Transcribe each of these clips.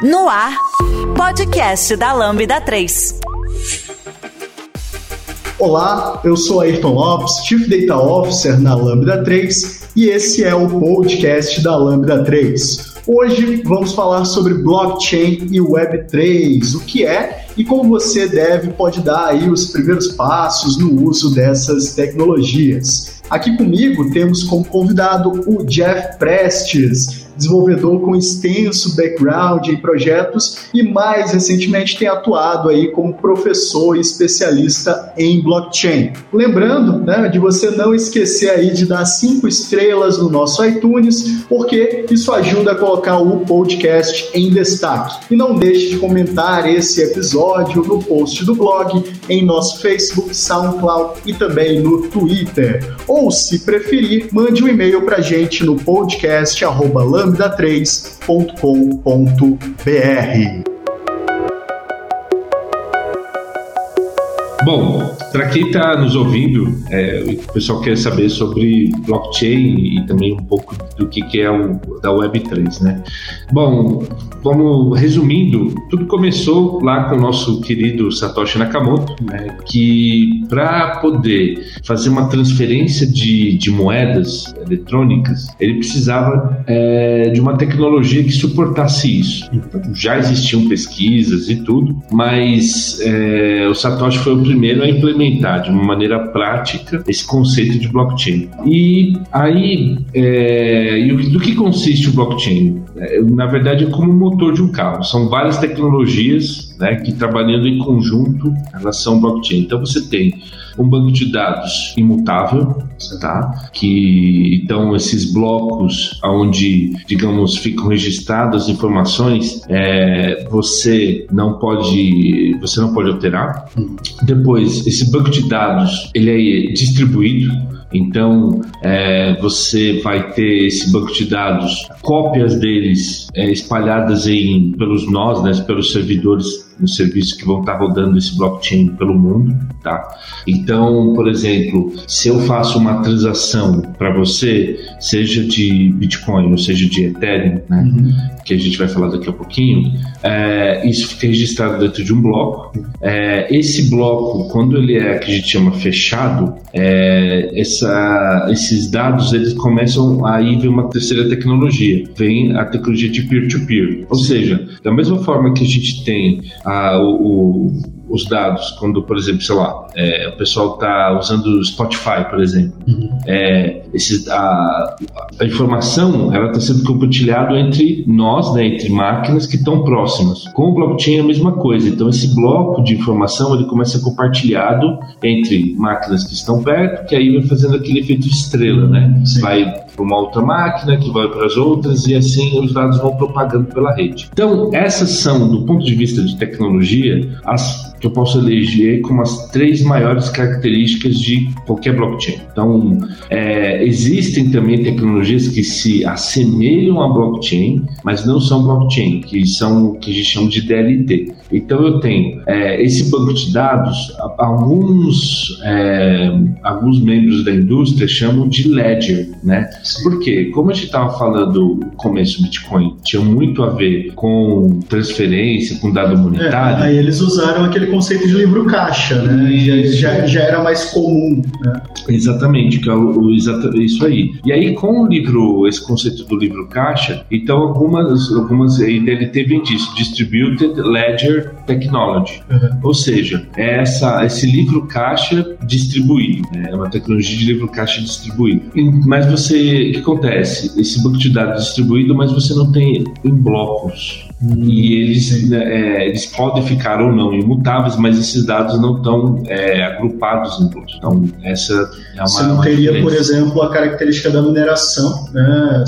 No ar, podcast da Lambda 3. Olá, eu sou Ayrton Lopes, Chief Data Officer na Lambda 3 e esse é o podcast da Lambda 3. Hoje vamos falar sobre blockchain e Web3, o que é e como você deve pode dar aí os primeiros passos no uso dessas tecnologias. Aqui comigo temos como convidado o Jeff Prestes, desenvolvedor com extenso background em projetos e mais recentemente tem atuado aí como professor e especialista em blockchain. Lembrando, né, de você não esquecer aí de dar cinco estrelas no nosso iTunes, porque isso ajuda a colocar o podcast em destaque. E não deixe de comentar esse episódio no post do blog, em nosso Facebook, SoundCloud e também no Twitter. Ou, se preferir, mande um e-mail para gente no podcast lambda3.com.br. Bom, para quem está nos ouvindo, é, o pessoal quer saber sobre blockchain e também um pouco do que, que é o da Web3, né? Bom, vamos resumindo, tudo começou lá com o nosso querido Satoshi Nakamoto, né, que para poder fazer uma transferência de, de moedas eletrônicas, ele precisava é, de uma tecnologia que suportasse isso. Então, já existiam pesquisas e tudo, mas é, o Satoshi foi o primeiro a implementar de uma maneira prática esse conceito de blockchain. E aí, é, do que consiste o blockchain? É, na verdade, é como o motor de um carro. São várias tecnologias né, que trabalhando em conjunto elas são blockchain. Então você tem um banco de dados imutável, tá? Que então esses blocos onde, digamos, ficam registradas as informações, é, você não pode, você não pode alterar. Depois, esse banco de dados ele é distribuído. Então, é, você vai ter esse banco de dados, cópias deles é, espalhadas em, pelos nós, né, pelos servidores nos serviços que vão estar rodando esse blockchain pelo mundo, tá? Então, por exemplo, se eu faço uma transação para você, seja de Bitcoin ou seja de Ethereum, né? Uhum. Que a gente vai falar daqui a pouquinho, é, isso fica registrado dentro de um bloco. É, esse bloco, quando ele é que a gente chama fechado, é, essa, esses dados eles começam a ir ver uma terceira tecnologia, vem a tecnologia de peer-to-peer, -peer. ou seja, da mesma forma que a gente tem a, o, os dados, quando, por exemplo, sei lá, é, o pessoal está usando o Spotify, por exemplo, uhum. é, esses, a, a, informação ela está sendo compartilhada entre nós, né, entre máquinas que estão próximas. Com o blockchain é a mesma coisa. Então esse bloco de informação ele começa a ser compartilhado entre máquinas que estão perto, que aí vai fazendo aquele efeito estrela, né? Sim. Vai para uma outra máquina, que vai para as outras, e assim os dados vão propagando pela rede. Então, essas são, do ponto de vista de tecnologia, as que eu posso eleger como as três maiores características de qualquer blockchain. Então, é, existem também tecnologias que se assemelham a blockchain, mas não são blockchain, que são o que a gente chama de DLT. Então, eu tenho é, esse banco de dados, alguns, é, alguns membros da indústria chamam de ledger, né? Porque, como a gente estava falando no começo, o Bitcoin tinha muito a ver com transferência, com dado monetário. É, aí eles usaram aquele conceito de livro caixa, né? Já, já, era mais comum. Né? Exatamente, que é o, o, isso aí. E aí, com o livro, esse conceito do livro caixa, então algumas, algumas ele teve disso, Distributed Ledger Technology. Uhum. Ou seja, é essa, esse livro caixa distribuído, né? é uma tecnologia de livro caixa distribuído. Mas você o que acontece? Esse banco de dados distribuído, mas você não tem em blocos. Hum, e eles, é, eles podem ficar ou não imutáveis, mas esses dados não estão é, agrupados em blocos. Então, essa é uma. Você não teria, por exemplo, a característica da mineração, né?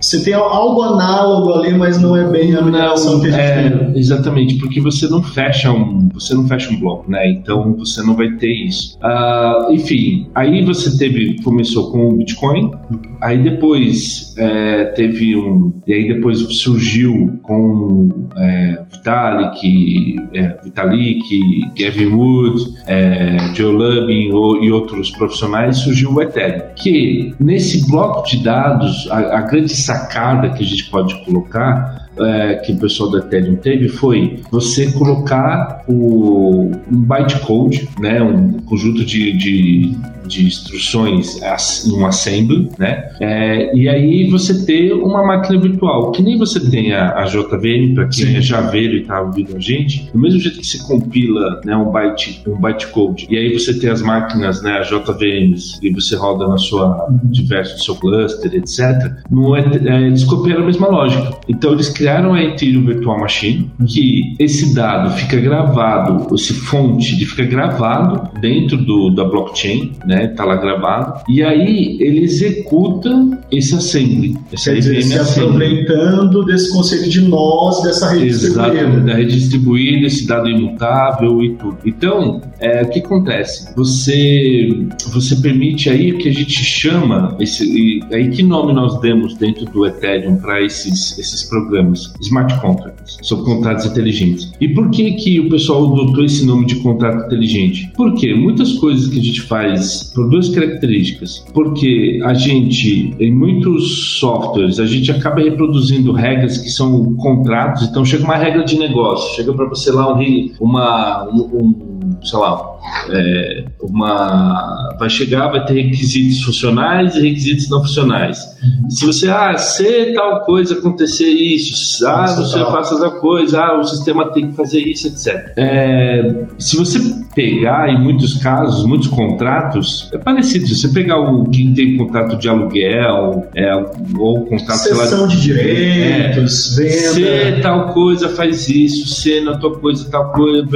Você tem algo análogo ali, mas não é bem a mineração que a gente é, tem. Exatamente, porque você não fecha um, você não fecha um bloco, né? Então você não vai ter isso. Uh, enfim, aí você teve, começou com o Bitcoin, aí depois é, teve um, e aí depois surgiu com é, Vitalik, é, Vitalik, Gavin Wood, é, Joe Lubin e outros profissionais, surgiu o Ethereum, que nesse bloco de dados, a, a grande sacada que a gente pode colocar é, que o pessoal da Ethereum teve foi você colocar o, um bytecode, né, um conjunto de, de, de instruções em um assembly, né, é, e aí você ter uma máquina virtual, que nem você tem a, a JVM, para quem Sim. é javeiro e está ouvindo a gente, do mesmo jeito que você compila né, um, byte, um bytecode, e aí você tem as máquinas, né, as JVMs, e você roda na sua diverso seu cluster, etc. No, é, eles copiaram a mesma lógica. Então eles criaram a Ethereum Virtual Machine, que esse dado fica gravado, esse fonte ele fica gravado dentro do, da blockchain, né? Tá lá gravado. E aí ele executa esse assembly. Esse Quer dizer, se aproveitando desse conceito de nós dessa rede Exato, distribuída. da rede distribuída, esse dado imutável e tudo. Então, é, o que acontece? Você, você permite aí o que a gente chama, esse, aí que nome nós demos dentro do Ethereum para esses, esses programas? Smart Contracts, são contratos inteligentes. E por que que o pessoal adotou esse nome de contrato inteligente? Porque muitas coisas que a gente faz por duas características. Porque a gente, em muitos softwares, a gente acaba reproduzindo regras que são contratos, então chega uma regra de negócio, chega para você lá um, uma, um, um sei lá, é, uma vai chegar, vai ter requisitos funcionais e requisitos não funcionais. Uhum. Se você, ah, se tal coisa acontecer isso, ah, você faça tal coisa, ah, o sistema tem que fazer isso, etc. É, se você pegar, em muitos casos, muitos contratos, é parecido. Se você pegar o quem tem contrato de aluguel, é, ou contrato Sessão lá, de direitos, é, venda. Se tal coisa faz isso, se na tua coisa tal coisa,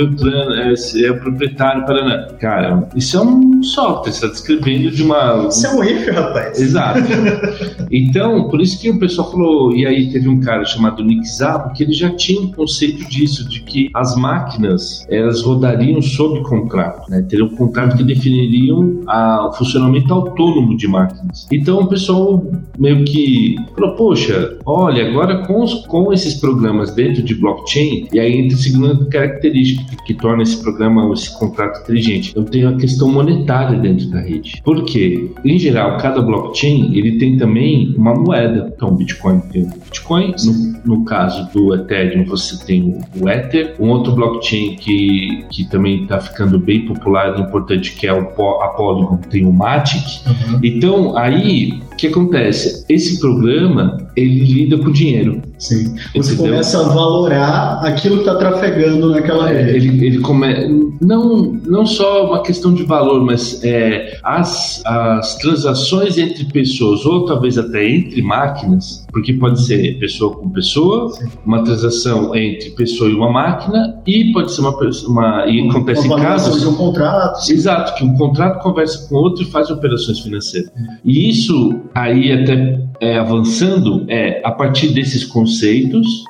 é, é proprietário, para Cara, isso é um software, você está descrevendo de uma. Isso é um if, rapaz. Exato. Então, por isso que o pessoal falou, e aí teve um cara chamado Nick Zabo, que ele já tinha um conceito disso, de que as máquinas elas rodariam sob contrato, né? Teriam um contrato que definiriam a, o funcionamento autônomo de máquinas. Então o pessoal meio que falou, poxa, olha, agora com, os, com esses programas dentro de blockchain, e aí entra a segunda característica que, que torna esse programa, esse contrato inteligente. Eu tenho a questão monetária dentro da rede. Por quê? Em geral, cada blockchain ele tem também uma moeda. Então, o Bitcoin tem o Bitcoin. No, no caso do Ethereum, você tem o Ether. Um outro blockchain que, que também está ficando bem popular e importante, que é o, a Polygon, tem o Matic. Uhum. Então, aí, o que acontece? Esse programa, ele lida com dinheiro. Sim. Você Entendeu? começa a valorar aquilo que está trafegando naquela rede. Ele, ele come... não, não só uma questão de valor, mas é, as, as transações entre pessoas, ou talvez até entre máquinas, porque pode ser pessoa com pessoa, Sim. uma transação entre pessoa e uma máquina, e pode ser uma uma e acontece uma em casos de um contrato. Exato, que um contrato conversa com outro e faz operações financeiras. E isso aí até é, avançando é a partir desses conceitos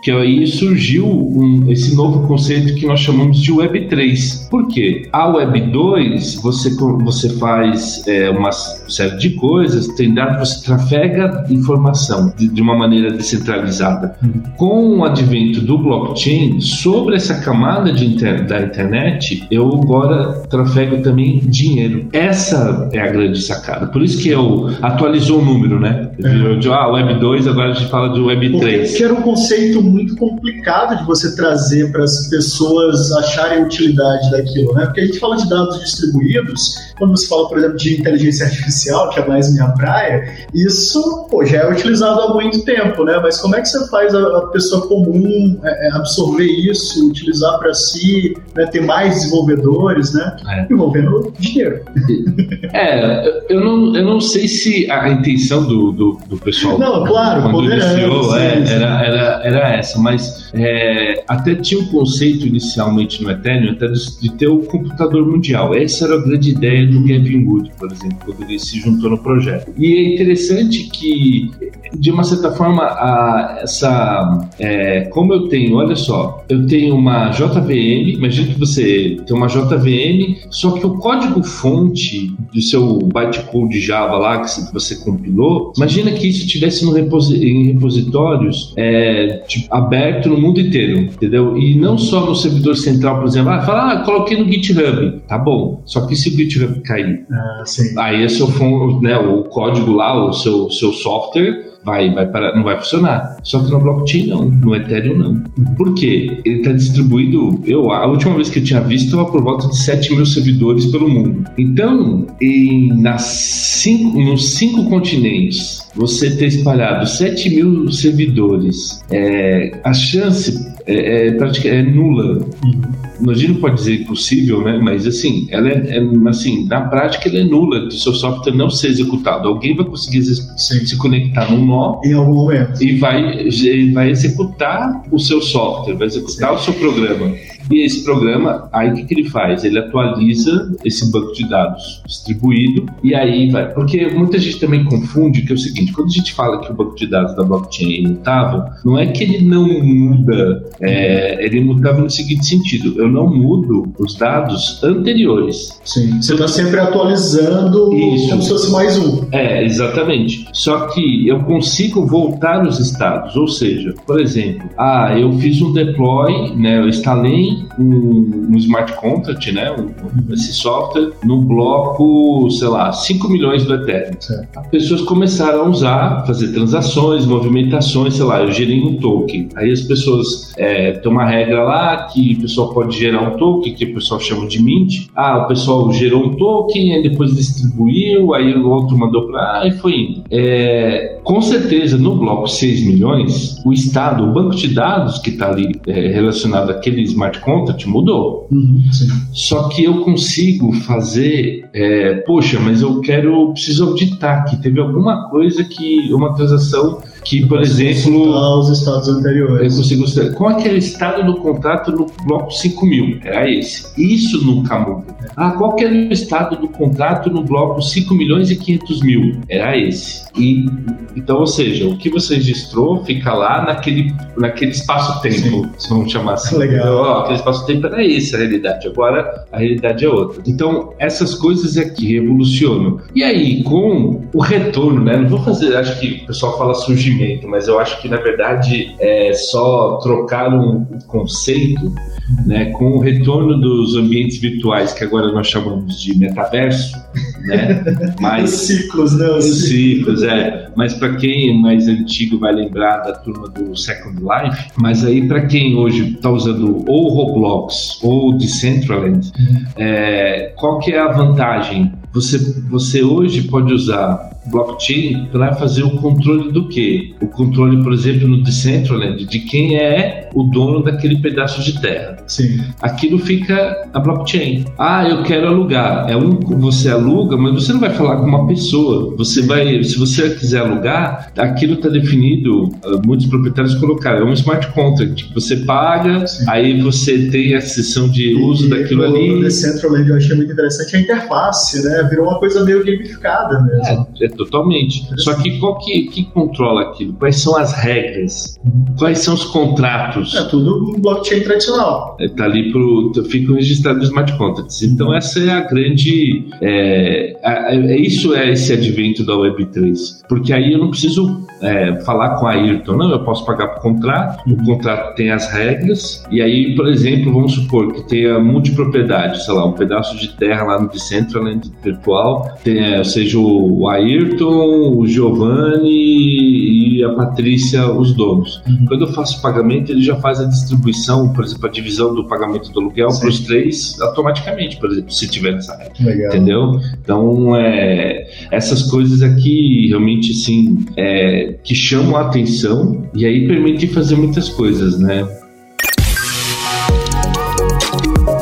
que aí surgiu um, esse novo conceito que nós chamamos de Web 3. Por quê? A Web 2 você você faz é, uma série de coisas, tem dado você trafega informação de, de uma maneira descentralizada. Uhum. Com o advento do blockchain sobre essa camada de inter, da internet, eu agora trafego também dinheiro. Essa é a grande sacada. Por isso que eu atualizou o número, né? É. De ah, Web 2, agora a gente fala de Web 3. Porque era um conceito muito complicado de você trazer para as pessoas acharem utilidade daquilo, né? Porque a gente fala de dados distribuídos, quando você fala, por exemplo, de inteligência artificial, que é mais minha praia, isso pô, já é utilizado há muito tempo, né? Mas como é que você faz a, pessoa comum é, é absorver isso, utilizar para si, né? ter mais desenvolvedores, né? É. Envolvendo dinheiro. É, eu não, eu não sei se a intenção do, do, do pessoal. Não, claro, quando iniciou, é, era, era, era essa, mas é, até tinha um conceito inicialmente no Ethereum até de, de, ter o computador mundial. Essa era a grande ideia do Kevin Wood, por exemplo, quando ele se juntou no projeto. E é interessante que, de uma certa forma, a, essa. É, como eu tenho, olha só, eu tenho uma JVM, imagina que você tem uma JVM, só que o código-fonte do seu bytecode Java lá que você compilou, imagina que isso tivesse no reposi em repositórios é, tipo, aberto no mundo inteiro, entendeu? E não só no servidor central, por exemplo, ah, fala, ah, coloquei no GitHub, tá bom. Só que se o GitHub cair, ah, aí é seu né, o código lá, o seu, seu software vai, vai parar, não vai funcionar. Só que no blockchain não, no Ethereum não. Por quê? Ele está distribuído, eu, a última vez que eu tinha visto, estava por volta de 7 mil servidores pelo mundo. Então, em, nas cinco, nos cinco continentes, você ter espalhado 7 mil servidores, é, a chance é, é, é nula. Uhum. A gente não pode dizer impossível, né? Mas assim, ela é, é, assim, na prática ela é nula de seu software não ser executado. Alguém vai conseguir se, se conectar num nó em algum momento e vai, vai executar o seu software, vai executar Sim. o seu programa. E esse programa, aí o que, que ele faz? Ele atualiza esse banco de dados distribuído e aí vai. Porque muita gente também confunde que é o seguinte: quando a gente fala que o banco de dados da blockchain é imutável, não é que ele não muda, é, ele é imutável no seguinte sentido: eu não mudo os dados anteriores. Sim, você está sempre atualizando Isso. como se fosse mais um. É, exatamente. Só que eu consigo voltar os estados, ou seja, por exemplo, ah, eu fiz um deploy, né, eu instalei um, um smart contract, né, um, esse software, no bloco, sei lá, 5 milhões do Ethereum. Certo. As pessoas começaram a usar, fazer transações, movimentações, sei lá, eu gerei um token. Aí as pessoas, é, tem uma regra lá que o pessoal pode gerar um token, que o pessoal chama de mint. Ah, o pessoal gerou um token, aí depois distribuiu, aí o outro mandou para, e foi indo. É, com certeza, no bloco 6 milhões, o Estado, o banco de dados que está ali é, relacionado àquele smart contract mudou. Uhum, Só que eu consigo fazer, é, poxa, mas eu quero, preciso auditar que teve alguma coisa que, uma transação que, por exemplo. os estados anteriores. Eu consigo. Qual é, é o estado do contrato no bloco 5 mil? Era esse. Isso nunca muda. Ah, qual que era o estado do contrato no bloco 5 milhões e 500 mil? Era esse. E, então, ou seja, o que você registrou fica lá naquele, naquele espaço-tempo, vamos chamar assim. Legal. Ó, aquele espaço-tempo era esse a realidade. Agora a realidade é outra. Então, essas coisas aqui revolucionam. E aí, com o retorno, né? Não vou fazer, acho que o pessoal fala surgimento mas eu acho que na verdade é só trocar um conceito né, com o retorno dos ambientes virtuais que agora nós chamamos de metaverso, né? Mas, os ciclos, né? Os, os ciclos, é. Mas para quem é mais antigo vai lembrar da turma do Second Life, mas aí para quem hoje está usando ou Roblox ou Decentraland, uhum. é, qual que é a vantagem? Você, você hoje pode usar blockchain para fazer o controle do quê? O controle, por exemplo, no Decentraland, de quem é o dono daquele pedaço de terra. Sim. Aquilo fica a blockchain. Ah, eu quero alugar. É um você aluga, mas você não vai falar com uma pessoa. Você vai, se você quiser alugar, aquilo está definido. Ah, muitos proprietários colocaram é um smart contract. Você paga, Sim. aí você tem a sessão de uso e, daquilo ali. No Decentraland eu achei muito interessante a interface, né? Virou uma coisa meio gamificada mesmo. É, é totalmente. Só que qual que, que controla aquilo? Quais são as regras? Quais são os contratos? É tudo blockchain tradicional. Está é, ali pro. ficam registrados smart contracts. Então essa é a grande. É, é, isso é esse advento da Web3. Porque aí eu não preciso é, falar com a Ayrton, não, eu posso pagar por contrato, o contrato tem as regras, e aí, por exemplo, vamos supor que tenha multipropriedade, sei lá, um pedaço de terra lá no Decentraland virtual, tenha, seja o Ayrton, o Giovanni e a Patrícia, os donos. Uhum. Quando eu faço o pagamento, ele já faz a distribuição, por exemplo, a divisão do pagamento do aluguel para os três automaticamente, por exemplo, se tiver nessa regra. Legal. Entendeu? Então, é, essas coisas aqui realmente, assim, é, que chamam a atenção e aí permitem fazer muitas coisas, né?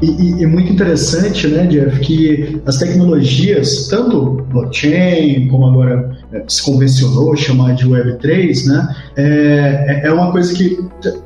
E, e, e, muito interessante, né, Jeff, que as tecnologias, tanto blockchain, como agora é, se convencionou chamar de Web3, né, é, é uma coisa que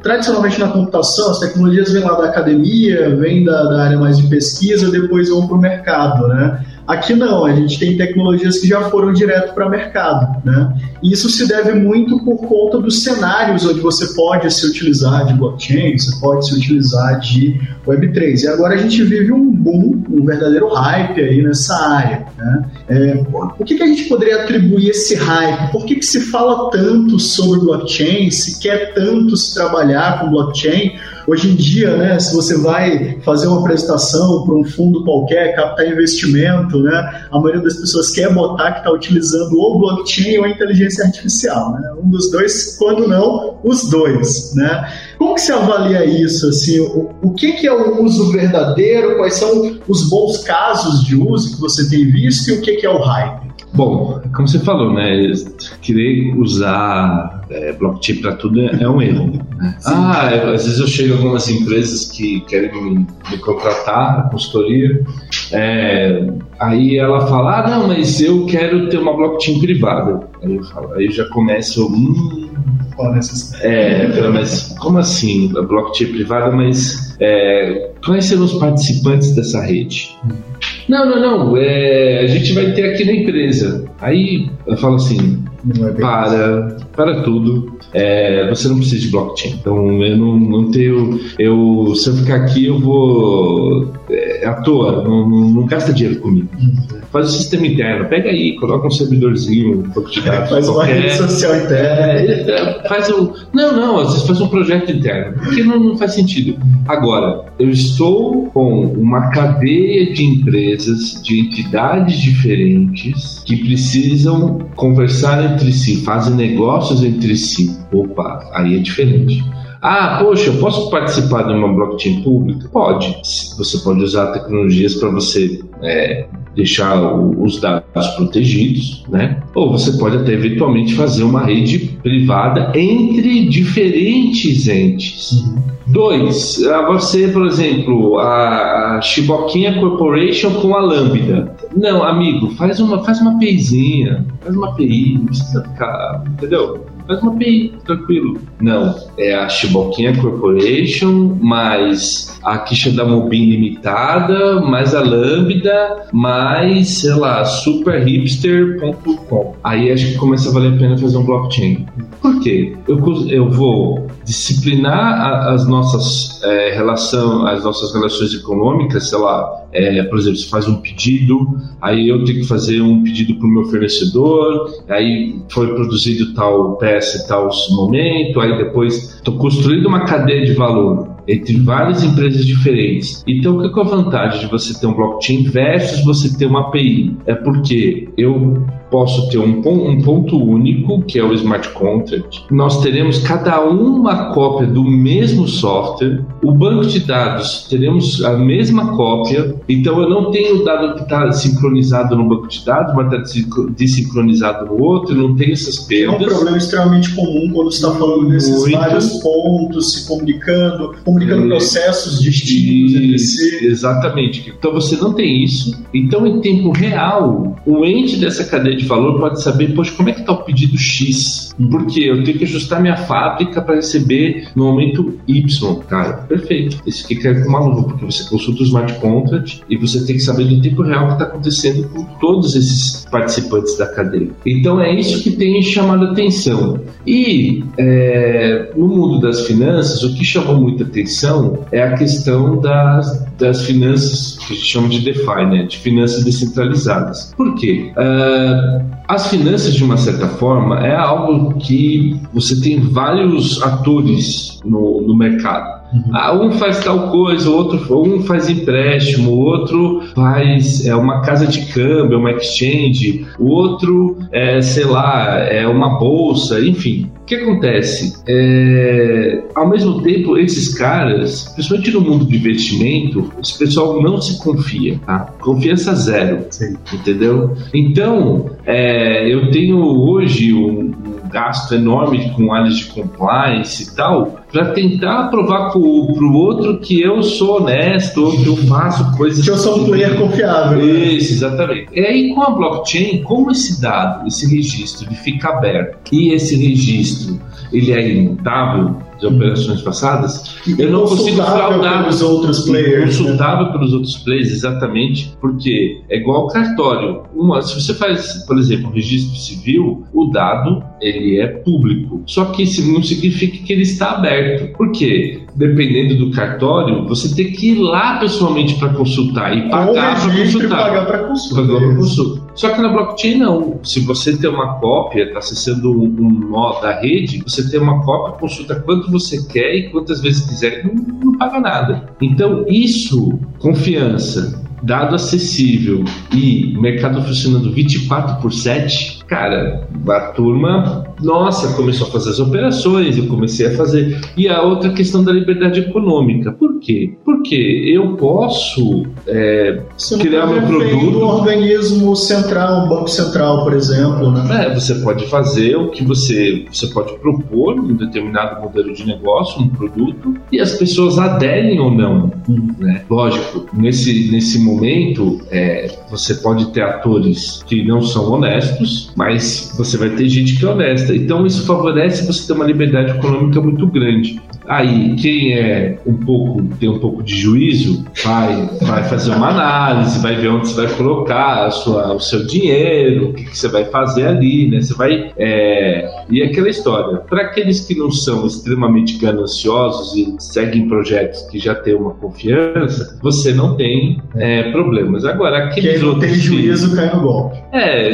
tradicionalmente na computação as tecnologias vêm lá da academia, vêm da, da área mais de pesquisa, depois vão para o mercado, né? Aqui não, a gente tem tecnologias que já foram direto para o mercado, né? E isso se deve muito por conta dos cenários onde você pode se utilizar de blockchain, você pode se utilizar de Web3. E agora a gente vive um boom, um verdadeiro hype aí nessa área, né? É, o que, que a gente poderia atribuir esse hype? Por que, que se fala tanto sobre blockchain? Se quer tanto se trabalhar com blockchain? Hoje em dia, né, se você vai fazer uma apresentação para um fundo qualquer, captar investimento, né, a maioria das pessoas quer botar que está utilizando ou blockchain ou inteligência artificial. Né? Um dos dois, quando não, os dois. Né? Como que você avalia isso? Assim, o, o que, que é o uso verdadeiro? Quais são os bons casos de uso que você tem visto e o que, que é o hype? Bom, como você falou, né? Querer usar é, blockchain para tudo é, é, um erro. Né? Ah, é, às vezes eu chego a algumas empresas que querem me, me contratar, a consultoria, é, aí ela fala, ah, não, mas eu quero ter uma blockchain privada. Aí eu falo, aí eu já começo, hum, é, mas como assim? A blockchain privada, mas é, quais serão os participantes dessa rede? Não, não, não. É, a gente vai ter aqui na empresa. Aí eu falo assim: é para, para tudo. É, você não precisa de blockchain. Então eu não, não tenho. Eu, se eu ficar aqui, eu vou. É, à toa, não, não, não gasta dinheiro comigo. Uhum. Faz o sistema interno, pega aí, coloca um servidorzinho, um pouco de dados. Faz qualquer, uma rede social interna. É, é, faz um. Não, não, às vezes faz um projeto interno, porque não, não faz sentido. Agora, eu estou com uma cadeia de empresas, de entidades diferentes que precisam conversar entre si, fazem negócios entre si. Opa, aí é diferente. Ah, poxa, eu posso participar de uma blockchain pública? Pode. Você pode usar tecnologias para você é, deixar os dados protegidos, né? Ou você pode até eventualmente fazer uma rede privada entre diferentes entes. Dois, você, por exemplo, a Chiboquinha Corporation com a Lambda. Não, amigo, faz uma, faz uma APIzinha, faz uma API, não precisa ficar, entendeu? Faz uma API, tranquilo. Não, é a Chiboquinha Corporation, mais a quicha da Mobin Limitada, mais a Lambda, mais, sei lá, superhipster.com. Aí acho que começa a valer a pena fazer um blockchain. Por quê? Eu, eu vou disciplinar as nossas é, relação, as nossas relações econômicas, sei lá, é, por exemplo, você faz um pedido, aí eu tenho que fazer um pedido para o meu fornecedor, aí foi produzido tal peça tal momento, aí depois estou construindo uma cadeia de valor entre várias empresas diferentes. Então, o que é a vantagem de você ter um blockchain versus você ter uma API? É porque eu posso ter um, um, ponto único, que é o smart contract. Nós teremos cada uma cópia do mesmo software. O banco de dados teremos a mesma cópia. Então eu não tenho o dado que está sincronizado no banco de dados, mas está desincronizado no outro. Não tem essas perdas. É um problema extremamente comum quando está falando desses Muito. vários pontos se comunicando, comunicando é. processos distintos entre si. Exatamente. Então você não tem isso. Então em tempo real, o ente dessa cadeia de de valor pode saber, poxa, como é que está o pedido X? Porque eu tenho que ajustar minha fábrica para receber no momento Y, cara. Perfeito. Aqui cai com uma luva, porque você consulta o smart contract e você tem que saber no tempo real o que está acontecendo com todos esses participantes da cadeia. Então é isso que tem chamado atenção. E é, no mundo das finanças, o que chamou muita atenção é a questão das, das finanças que a gente chama de DeFi, né? de finanças descentralizadas. Por quê? Uh, as finanças, de uma certa forma, é algo que você tem vários atores no, no mercado. Uhum. Ah, um faz tal coisa, o outro um faz empréstimo, o outro faz é, uma casa de câmbio, uma exchange, o outro, é, sei lá, é uma bolsa, enfim. O que acontece? É, ao mesmo tempo, esses caras, principalmente no mundo de investimento, esse pessoal não se confia, tá? Confiança zero, Sim. entendeu? Então, é, eu tenho hoje um, gasto enorme com áreas de compliance e tal, para tentar provar para o outro que eu sou honesto, que eu faço coisas. Que eu sou um player confiável. Né? Isso, exatamente. E aí, com a blockchain, como esse dado, esse registro, ele fica aberto e esse registro ele é imutável, de operações passadas, eu não consigo fraudar pelos outros players. Consultável né? pelos outros players, exatamente, porque é igual cartório. Uma, se você faz, por exemplo, um registro civil, o dado ele é público. Só que isso não significa que ele está aberto. Por quê? Dependendo do cartório, você tem que ir lá pessoalmente para consultar e pagar para consultar. Pagar para consulta. Só que na blockchain não. Se você tem uma cópia, está acessando um nó da rede, você tem uma cópia, consulta quanto você quer e quantas vezes quiser, não, não paga nada. Então, isso, confiança, dado acessível e mercado funcionando 24 por 7, cara, a turma, nossa, começou a fazer as operações, eu comecei a fazer. E a outra questão da liberdade econômica. Por quê? Porque eu posso é, criar meu produto. Um organismo central, um banco central, por exemplo. Né? É, você pode fazer o que você, você pode propor um determinado modelo de negócio, um produto, e as pessoas aderem ou não. Né? Lógico, nesse, nesse momento, é, você pode ter atores que não são honestos, mas você vai ter gente que é honesta. Então isso favorece você ter uma liberdade econômica muito grande. Aí, quem é um pouco, tem um pouco de juízo, vai, vai fazer uma análise, vai ver onde você vai colocar a sua, o seu dinheiro, o que, que você vai fazer ali, né? Você vai. É... E aquela história, para aqueles que não são extremamente gananciosos e seguem projetos que já têm uma confiança, você não tem é, problemas. Agora, aqueles Quem não tem juízo que... cai no golpe. É.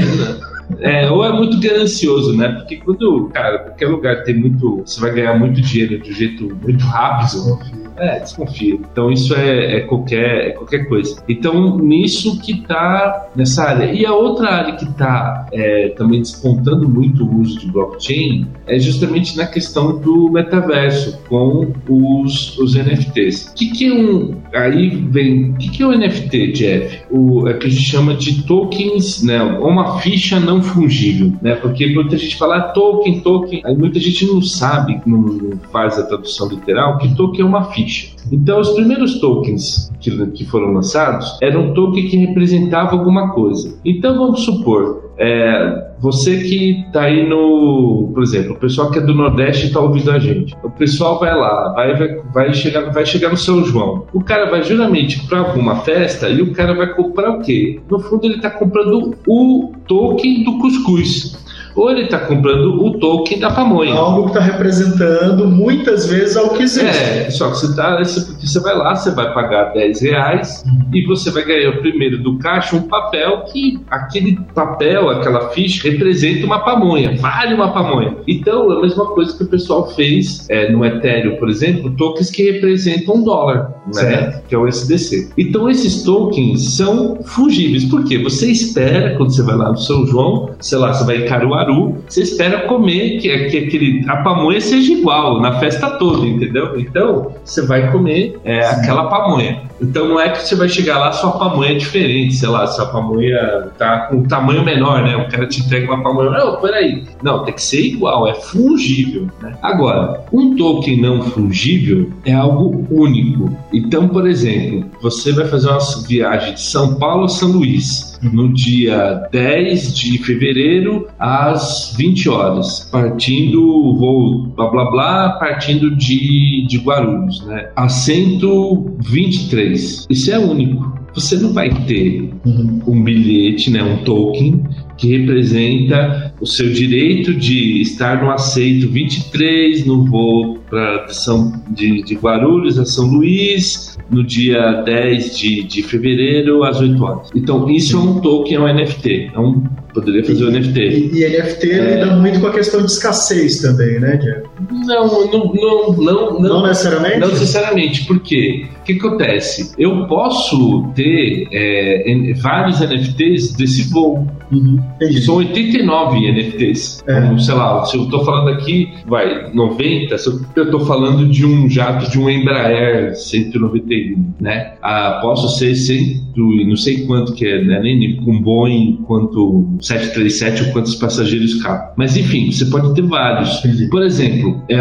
É, ou é muito ganancioso, né? Porque quando, cara, qualquer lugar tem muito. Você vai ganhar muito dinheiro de um jeito muito rápido. É, desconfia. Então isso é, é, qualquer, é qualquer coisa. Então, nisso que tá nessa área. E a outra área que tá é, também despontando muito o uso de blockchain é justamente na questão do metaverso com os, os NFTs. O que, que é um. Aí vem. O que, que é o um NFT, Jeff? O, é que a gente chama de tokens, né? Uma ficha não fungível, né? Porque muita gente fala token, token, aí muita gente não sabe, não, não faz a tradução literal, que token é uma ficha. Então, os primeiros tokens que, que foram lançados eram tokens que representavam alguma coisa. Então, vamos supor, é, você que está aí no, por exemplo, o pessoal que é do Nordeste está ouvindo a gente. O pessoal vai lá, vai, vai, vai, chegar, vai chegar no São João. O cara vai geralmente para alguma festa e o cara vai comprar o quê? No fundo, ele está comprando o token do cuscuz ou ele está comprando o token da pamonha. Algo que está representando muitas vezes ao que existe. É, só que você, tá, porque você vai lá, você vai pagar 10 reais uhum. e você vai ganhar primeiro do caixa um papel que aquele papel, aquela ficha, representa uma pamonha, vale uma pamonha. Então é a mesma coisa que o pessoal fez é, no Ethereum, por exemplo, tokens que representam um dólar, né? Que é o SDC. Então esses tokens são fungíveis. Por quê? Você espera, quando você vai lá no São João, sei lá, você vai em Caruaru, Você espera comer que, que aquele, a pamonha seja igual na festa toda, entendeu? Então, você vai comer é, aquela pamonha. Então não é que você vai chegar lá sua pamonha é diferente, sei lá, sua pamonha tá com um tamanho menor, né? O cara te entrega uma pamonha, não, peraí. Não, tem que ser igual, é fungível. Né? Agora, um token não fungível é algo único. Então, por exemplo, você vai fazer uma viagem de São Paulo a São Luís no dia 10 de fevereiro às 20 horas, partindo voo blá blá blá, partindo de, de Guarulhos, né? Assento 23 vez. Isso é único. Você não vai ter uhum. um bilhete, né, um token que representa o seu direito de estar no aceito 23 no voo para São de, de Guarulhos a São Luís no dia 10 de, de fevereiro às 8 horas. Então isso é um token, é um NFT. É um Poderia fazer o NFT. E, e NFT é... lida muito com a questão de escassez também, né, Diego? Não, não, não, não, não, necessariamente? Não necessariamente, por quê? Que acontece? Eu posso ter é, vários NFTs desse voo. Uhum, São 89 NFTs. É. Como, sei lá, se eu estou falando aqui, vai, 90, se eu estou falando de um jato de um Embraer 191, né? Ah, posso ser 100, não sei quanto que é, né? Nem com Boeing, quanto 737 ou quantos passageiros cabem. Mas enfim, você pode ter vários. Entendi. Por exemplo, é,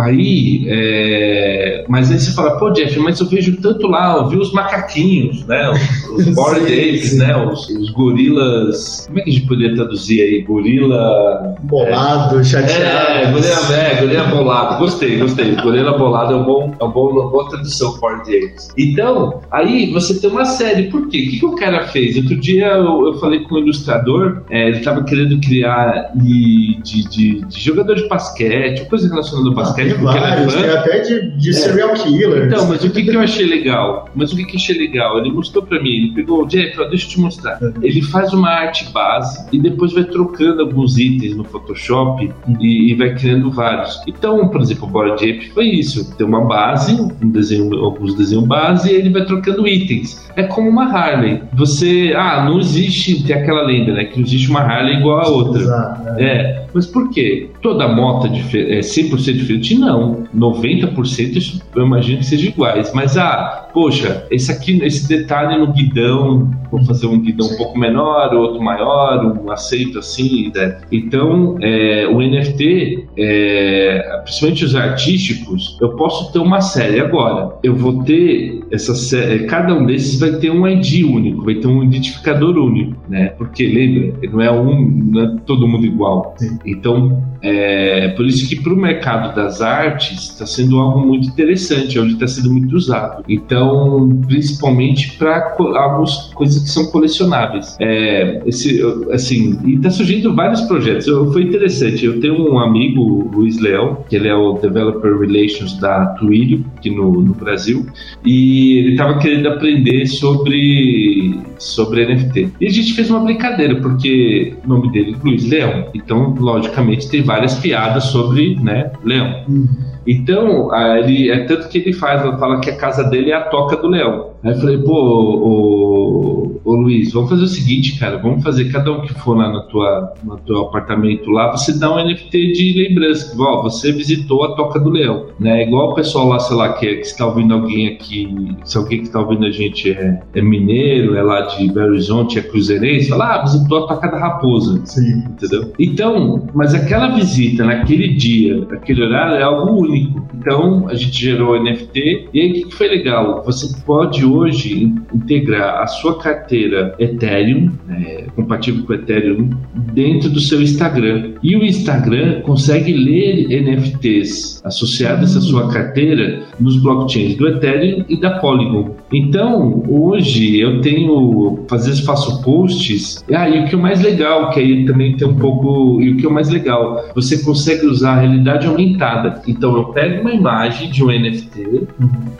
aí, é, mas aí você fala, pô, Jeff, mas eu vejo tanto lá, eu vi os macaquinhos, né? Os, os board apes, né? Os, os, gorilas. Como é que a gente poderia traduzir aí? Gorila. Bolado, é, chateado. É, gorila, é, gorila bolado. Gostei, gostei. Gorila bolado é um bom, é um bom, uma boa tradução board apes. Então, aí você tem uma série. Por quê? O que, que o cara fez? Outro dia eu, eu falei com um ilustrador, é, ele estava querendo criar de, de, de, de, jogador de basquete, coisa relacionada ao basquete. Ah, tem vários, tem até de, de é. serial killer. Então, mas o que, que eu achei legal? Mas o que, que achei legal? Ele mostrou pra mim, ele pegou, Jeff, deixa eu te mostrar. Uhum. Ele faz uma arte base e depois vai trocando alguns itens no Photoshop e, e, vai criando vários. Então, por exemplo, o Board Ape foi isso. Tem uma base, um desenho, alguns desenhos base, e ele vai trocando itens. É como uma Harley. Você, ah, não existe, tem aquela lenda, né? Que não existe uma Harley igual a outra. Exato, é. é. Mas por quê? Toda moto é 100% diferente? Não. 90% eu imagino que sejam iguais. Mas, ah, poxa, esse aqui, esse detalhe no guidão, vou fazer um guidão um pouco menor, outro maior, um aceito assim. Né? Então, é, o NFT, é, principalmente os artísticos, eu posso ter uma série agora. Eu vou ter essa série, cada um desses vai ter um ID único, vai ter um identificador único, né? Porque lembra, não é um, não é todo mundo igual. Sim. Então, é por isso que para o mercado das artes está sendo algo muito interessante, onde está sendo muito usado. Então, principalmente para algumas coisas que são colecionáveis. É, esse, assim, e está surgindo vários projetos. Eu, foi interessante. Eu tenho um amigo, Luiz Leão, que ele é o Developer Relations da Twilio, aqui no, no Brasil, e ele estava querendo aprender sobre, sobre NFT. E a gente fez uma brincadeira, porque o nome dele é Luiz Leão. Então, logicamente, tem várias piadas sobre né, Leão. Uhum. Então, ele, é tanto que ele faz, ele fala que a casa dele é a toca do leão. Aí eu falei, pô, ô, ô, Luiz, vamos fazer o seguinte, cara, vamos fazer cada um que for lá no, tua, no teu apartamento lá, você dá um NFT de lembrança, ó, você visitou a toca do leão, né? Igual o pessoal lá, sei lá, que, que está ouvindo alguém aqui, se alguém que está ouvindo a gente é, é, mineiro, é lá de Belo Horizonte, é cruzeirense, fala, ah, visitou a toca da raposa. Sim. Entendeu? Então, mas aquela visita naquele dia, naquele horário, é algo único. Então, a gente gerou o NFT, e aí o que foi legal? Você pode hoje integrar a sua carteira Ethereum, é, compatível com Ethereum, dentro do seu Instagram. E o Instagram consegue ler NFTs associados à sua carteira nos blockchains do Ethereum e da Polygon. Então, hoje eu tenho, às vezes faço posts, ah, e o que é mais legal, que aí também tem um pouco, e o que é mais legal, você consegue usar a realidade aumentada. Então, eu pego uma imagem de um NFT,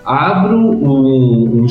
abro um, um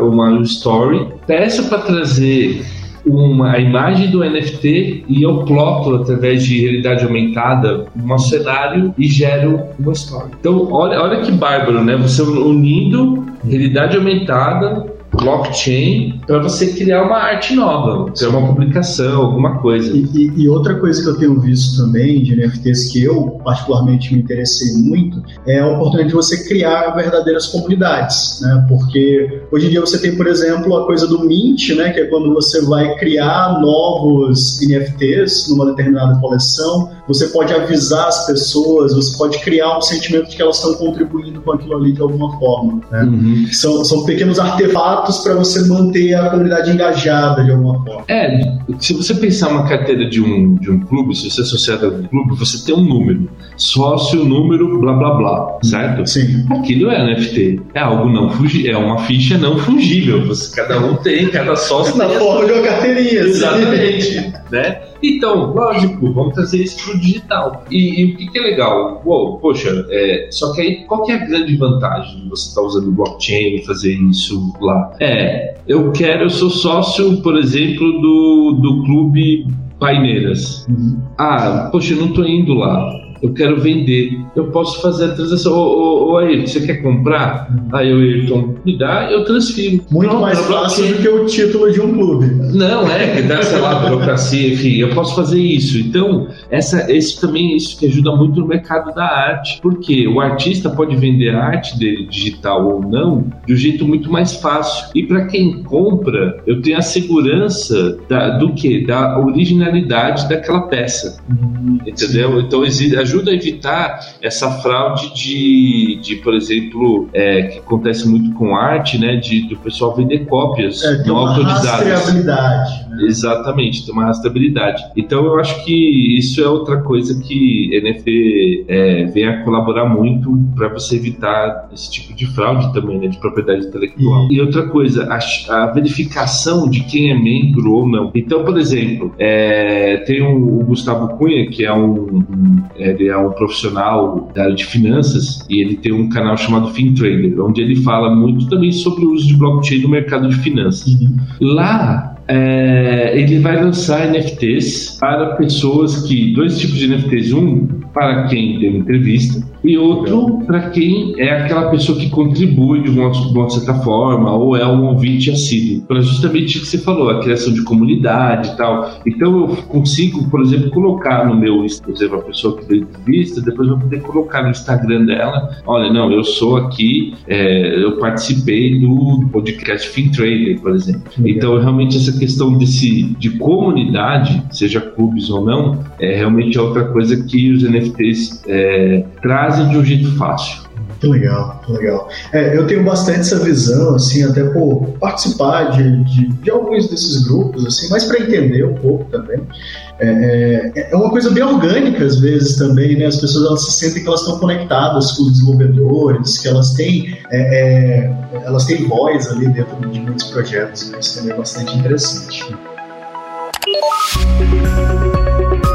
uma story, peço para trazer uma, a imagem do NFT e eu ploto através de realidade aumentada um cenário e gero uma story. Então, olha, olha que bárbaro, né? Você unindo realidade aumentada blockchain para você criar uma arte nova, criar uma publicação, alguma coisa. E, e, e, outra coisa que eu tenho visto também de NFTs que eu particularmente me interessei muito é a oportunidade de você criar verdadeiras comunidades, né? Porque hoje em dia você tem, por exemplo, a coisa do mint, né? Que é quando você vai criar novos NFTs numa determinada coleção, você pode avisar as pessoas, você pode criar um sentimento de que elas estão contribuindo com aquilo ali de alguma forma. Né? Uhum. São, são pequenos artefatos para você manter a comunidade engajada de alguma forma. É, se você pensar uma carteira de um, de um clube, se você é associado a um clube, você tem um número. Sócio, número, blá blá blá, certo? Sim. Aquilo é NFT. É algo não fungível, é uma ficha não fungível. Você, cada um tem, cada sócio Na forma de uma carteirinha. Exatamente. né? Então, lógico, vamos trazer isso para o digital. E, e, o que, que, é legal? Uou, poxa, é, só que aí qual que é a grande vantagem de você estar tá usando blockchain e fazer isso lá? É, eu quero, eu sou sócio, por exemplo, do, do clube Paineiras. Uhum. Ah, poxa, eu não estou indo lá eu quero vender. Eu posso fazer a transação. Ô, ô, ô aí, você quer comprar? Aí o Ayrton me dá, eu transfiro. Muito mais fácil do que o título de um clube. Não, é, que dá, sei lá, burocracia, enfim, eu posso fazer isso. Então, essa, esse também é isso que ajuda muito no mercado da arte. Porque o artista pode vender a arte dele digital ou não de um jeito muito mais fácil. E para quem compra, eu tenho a segurança da, do que? Da originalidade daquela peça. Uhum. Entendeu? Então ajuda a evitar essa fraude de, de por exemplo, é, que acontece muito com arte, né? De do pessoal vender cópias é, não autorizadas. Exatamente, tem uma rastreabilidade. Então eu acho que isso é outra coisa que NFT é, vem a colaborar muito para você evitar esse tipo de fraude também, né? De propriedade intelectual. E, e outra coisa, a, a, verificação de quem é membro ou não. Então, por exemplo, é, tem o, o Gustavo Cunha, que é um, um, ele é um profissional da área de finanças e ele tem um canal chamado FinTrader, onde ele fala muito também sobre o uso de blockchain no mercado de finanças. Uhum. Lá é, ele vai lançar NFTs para pessoas que. Dois tipos de NFTs. Um para quem tem entrevista e outro para quem é aquela pessoa que contribui de uma, de uma certa forma ou é um ouvinte assíduo. Para justamente o que você falou, a criação de comunidade e tal. Então eu consigo, por exemplo, colocar no meu, por exemplo, a pessoa que deu entrevista, depois eu vou poder colocar no Instagram dela: olha, não, eu sou aqui, é, eu participei do podcast FinTrader, por exemplo. Então realmente essa questão desse, de comunidade, seja clubes ou não, é realmente outra coisa que os NFTs é, trazem de um jeito fácil. Que legal, que legal. É, eu tenho bastante essa visão, assim, até por participar de, de, de alguns desses grupos, assim, mas para entender um pouco também. É, é, é, uma coisa bem orgânica às vezes também, né? As pessoas elas se sentem que elas estão conectadas com os desenvolvedores, que elas têm, é, é elas têm voz ali dentro de muitos projetos. Né? Isso também é bastante interessante.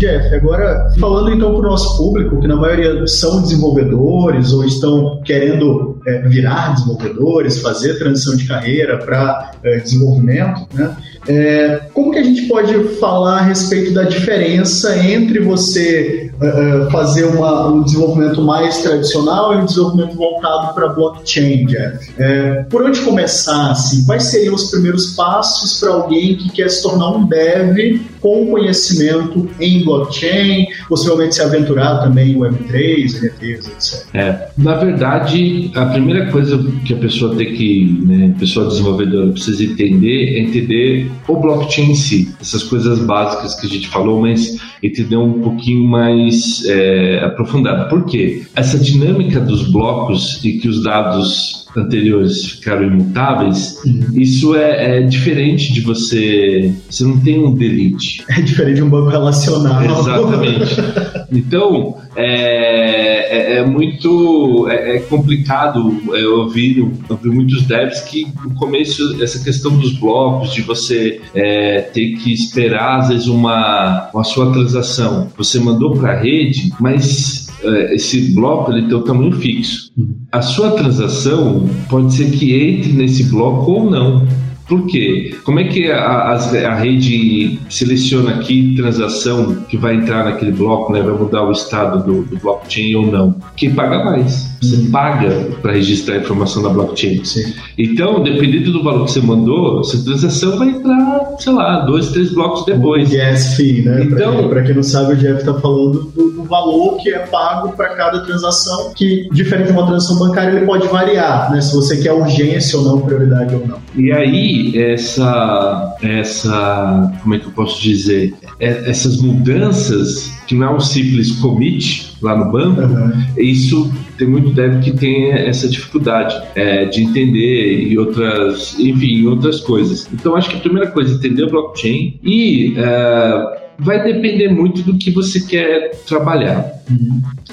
Jeff, agora falando então para o nosso público, que na maioria são desenvolvedores ou estão querendo é, virar desenvolvedores, fazer transição de carreira para é, desenvolvimento, né? É, como que a gente pode falar a respeito da diferença entre você uh, fazer uma, um desenvolvimento mais tradicional e um desenvolvimento voltado para blockchain, Jeff? É, por onde começar? Assim? Quais seriam os primeiros passos para alguém que quer se tornar um dev com conhecimento em blockchain, possivelmente se aventurar também em Web3, NFTs, etc? É, na verdade, a primeira coisa que a pessoa tem que, né, a pessoa desenvolvedora precisa entender é entender o blockchain em si, essas coisas básicas que a gente falou, mas entender um pouquinho mais é, aprofundado. Por quê? Essa dinâmica dos blocos e que os dados anteriores ficaram imutáveis, uhum. isso é, é, diferente de você. Você não tem um delete. É diferente de um banco relacional. Exatamente. Então, é, é, é muito é, é complicado é, ouvir, ouvir muitos devs que no começo, essa questão dos blocos, de você é, ter que esperar, às vezes, uma, uma sua transação. Você mandou para a rede, mas esse bloco ele tem o tamanho fixo. Uhum. A sua transação pode ser que entre nesse bloco ou não. Por quê? Como é que a, a, a, rede seleciona aqui transação que vai entrar naquele bloco, né? vai mudar o estado do, do blockchain ou não? Quem paga mais. Você hum. paga para registrar a informação da blockchain. Sim. Então, dependendo do valor que você mandou, essa transação vai entrar, sei lá, dois, três blocos depois. O gas fee, né? Então, para quem, quem, não sabe, o Jeff está falando do, do, valor que é pago para cada transação, que, diferente de uma transação bancária, ele pode variar, né? Se você quer urgência ou não, prioridade ou não. E aí, essa, essa, como é que eu posso dizer, é, essas mudanças que não é um simples commit lá no banco, uhum. isso tem muito dev que tem essa dificuldade é, de entender e outras, enfim, outras coisas. Então acho que a primeira coisa é entender o blockchain e é, vai depender muito do que você quer trabalhar.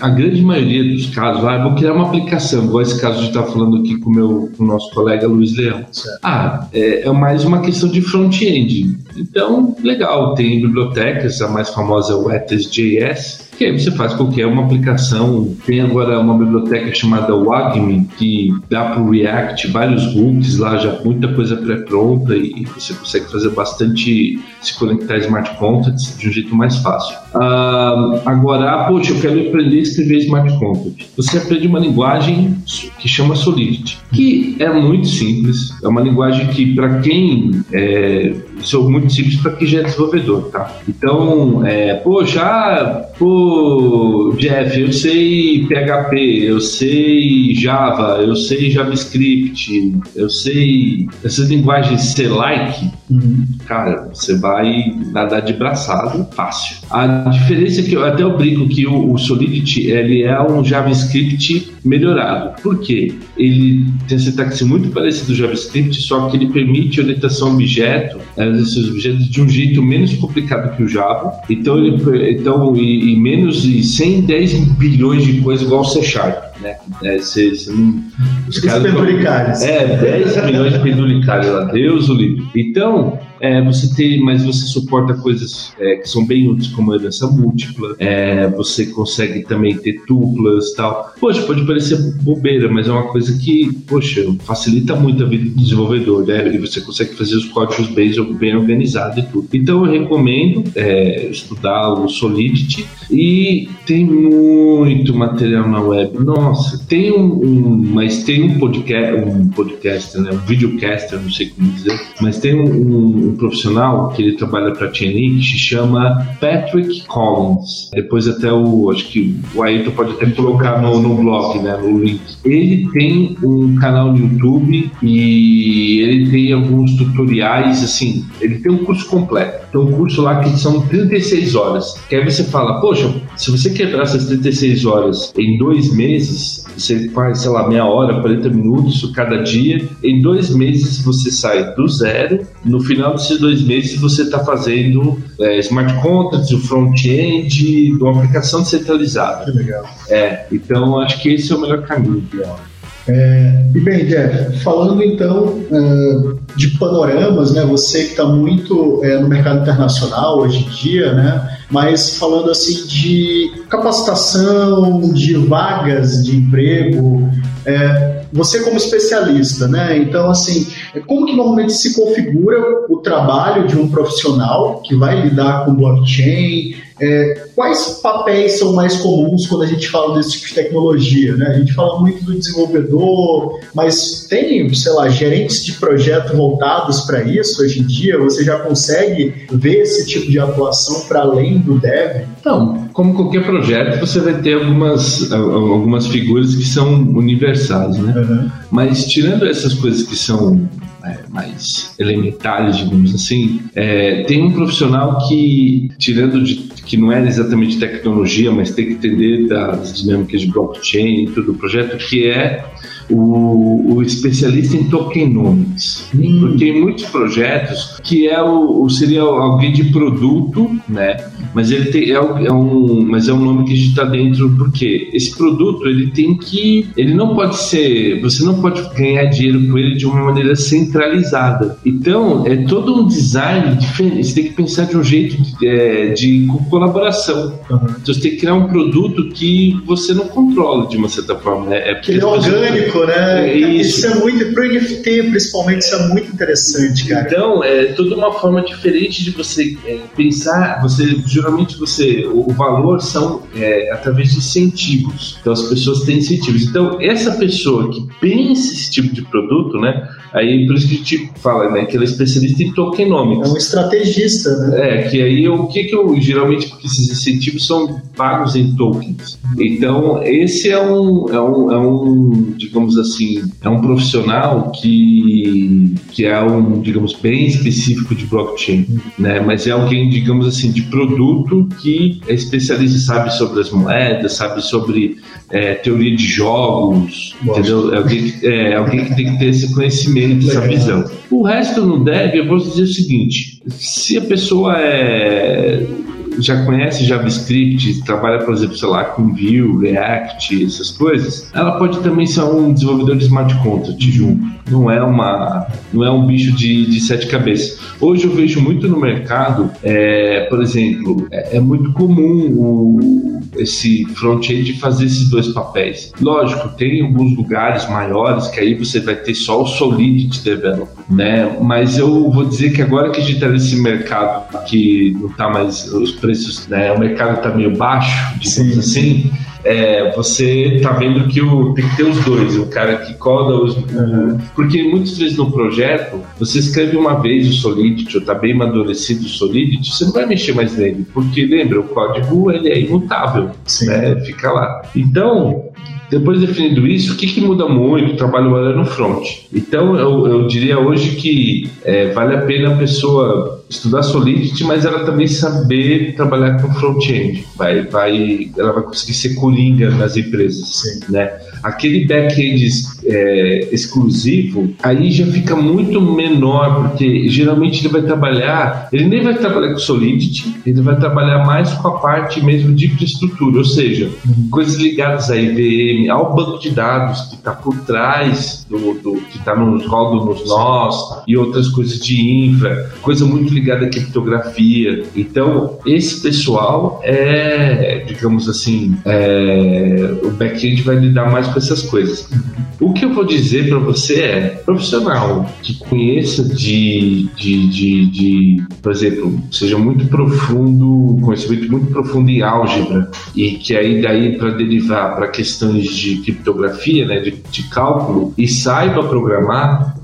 A grande maioria dos casos, ah, vou criar uma aplicação, igual esse caso de estar falando aqui com, meu, com o nosso colega Luiz Leão. Certo. Ah, é, é mais uma questão de front-end. Então, legal, tem bibliotecas, a mais famosa é o ETS.js, que aí você faz qualquer uma aplicação. Tem agora uma biblioteca chamada WAGMI, que dá para o React vários hooks lá, já muita coisa pré-pronta e você consegue fazer bastante, se conectar a smart contracts de um jeito mais fácil. Uh, agora, poxa, eu quero aprender a escrever smart contract. Você aprende uma linguagem que chama Solidity, que é muito simples, é uma linguagem que para quem é, isso é muito simples para quem já é desenvolvedor, tá? Então, é, poxa, ah, pô, Jeff, eu sei PHP, eu sei Java, eu sei JavaScript, eu sei essas linguagens C-like, uhum. cara, você vai nadar de braçado fácil. A diferença é que eu até eu brinco que o, o Solidity ele é um JavaScript melhorado. Por quê? Ele tem sintaxe muito parecido ao JavaScript, só que ele permite orientação a objeto, esses objetos de um jeito menos complicado que o Java. Então, ele, então e, e menos de 110 bilhões de coisas igual o C Sharp né? É, cê, cê não, os caras. É, 10 milhões de penduricários lá, Deus o livre. Então, é, você tem, mas você suporta coisas é, que são bem úteis, como herança múltipla, é, você consegue também ter tuplas tal. Poxa, pode parecer bobeira, mas é uma coisa que, poxa, facilita muito a vida do desenvolvedor, né? E você consegue fazer os códigos bem, bem organizados e tudo. Então, eu recomendo é, estudar o Solidity e tem muito material na web. Nossa, tem um, um, mas tem um podcast, um podcast, né, um videocaster, não sei como dizer, mas tem um, um profissional que ele trabalha para a TNI que se chama Patrick Collins. Depois até o, acho que o Ayrton pode até colocar no, no blog, né, no link. Ele tem um canal no YouTube e ele tem alguns tutoriais, assim, ele tem um curso completo. Tem um curso lá que são 36 horas. Que aí você fala, poxa, se você quebrar essas 36 horas em dois meses você faz, sei lá, meia hora, 40 minutos cada dia. Em dois meses você sai do zero. No final desses dois meses você está fazendo é, smart contracts, o front-end de uma aplicação centralizada. Que legal. É, então acho que esse é o melhor caminho. É, e bem, Jeff, falando então é, de panoramas, né? Você que está muito é, no mercado internacional hoje em dia, né? Mas falando assim de capacitação, de vagas de emprego, é, você como especialista, né? Então, assim, como que normalmente se configura o trabalho de um profissional que vai lidar com blockchain? É, quais papéis são mais comuns quando a gente fala desse tipo de tecnologia? Né? A gente fala muito do desenvolvedor, mas tem, sei lá, gerentes de projeto voltados para isso hoje em dia? Você já consegue ver esse tipo de atuação para além do dev? Então, como qualquer projeto, você vai ter algumas, algumas figuras que são universais, né? Uhum. Mas tirando essas coisas que são é, mais elementares, digamos assim, é, tem um profissional que, tirando de que não é exatamente tecnologia, mas tem que entender das dinâmicas de blockchain e tudo o projeto, que é o, o especialista em tokenomics. Hum. Porque em muitos projetos, que é o, seria alguém de produto, né? Mas ele tem, é, é um, mas é um nome que a gente está dentro, porque esse produto ele tem que. Ele não pode ser. Você não pode ganhar dinheiro com ele de uma maneira centralizada. Então, é todo um design diferente. Você tem que pensar de um jeito de, é, de colaboração. Uhum. Então, você tem que criar um produto que você não controla de uma certa forma. Né? É porque ele é orgânico né? É isso. isso é muito, pro NFT principalmente, isso é muito interessante, cara. Então, é toda uma forma diferente de você é, pensar, você, geralmente você, o, o valor são é, através de incentivos. Então as pessoas têm incentivos. Então, essa pessoa que pensa esse tipo de produto, né? Aí por isso que a gente fala, né? Que ela é especialista em tokenomics. É um estrategista, né? É, que aí o que que eu geralmente, porque esses incentivos são pagos em tokens. Então, esse é um, é um, é um digamos assim, é um profissional que, que é um, digamos, bem específico de blockchain, né? Mas é alguém, digamos assim, de produto que é especialista, sabe sobre as moedas, sabe sobre é, teoria de jogos, entendeu? É alguém, que, é alguém que tem que ter esse conhecimento, essa visão. O resto no dev, eu vou dizer o seguinte: se a pessoa é já conhece JavaScript, trabalha, por exemplo, sei lá, com Vue, React, essas coisas, ela pode também ser um desenvolvedor de smart contract junto. Não é uma, não é um bicho de, de sete cabeças. Hoje eu vejo muito no mercado, é, por exemplo, é, é muito comum o, esse front-end fazer esses dois papéis. Lógico, tem alguns lugares maiores que aí você vai ter só o Solidity Developer, né? Mas eu vou dizer que agora que a gente está nesse mercado que não está mais os preços, né? O mercado está meio baixo, digamos Sim. assim é, você tá vendo que o, tem que ter os dois, o cara que coda os. Uhum. Porque muitas vezes no projeto, você escreve uma vez o Solidity, ou tá bem amadurecido o Solidity, você não vai mexer mais nele, porque lembra, o código ele é imutável, né? Fica lá. Então, depois definido isso, o que, que muda muito? O trabalho é no front. Então, eu, eu diria hoje que é, vale a pena a pessoa estudar Solidity, mas ela também saber trabalhar com front-end. Vai, vai, ela vai conseguir ser coringa nas empresas, Sim. né? Aquele back-end é, exclusivo, aí já fica muito menor, porque geralmente ele vai trabalhar, ele nem vai trabalhar com Solidity, ele vai trabalhar mais com a parte mesmo de infraestrutura, ou seja, uhum. coisas ligadas a IVM, ao banco de dados que está por trás do, do que está nos roda nos nós e outras coisas de infra, coisa muito ligada à criptografia. Então, esse pessoal é, digamos assim, é, o back-end vai lidar mais com essas coisas. O que eu vou dizer para você é, profissional que conheça de, de, de, de, por exemplo, seja muito profundo, conhecimento muito profundo em álgebra e que aí daí para derivar para questões de criptografia, né, de, de cálculo e saiba programar,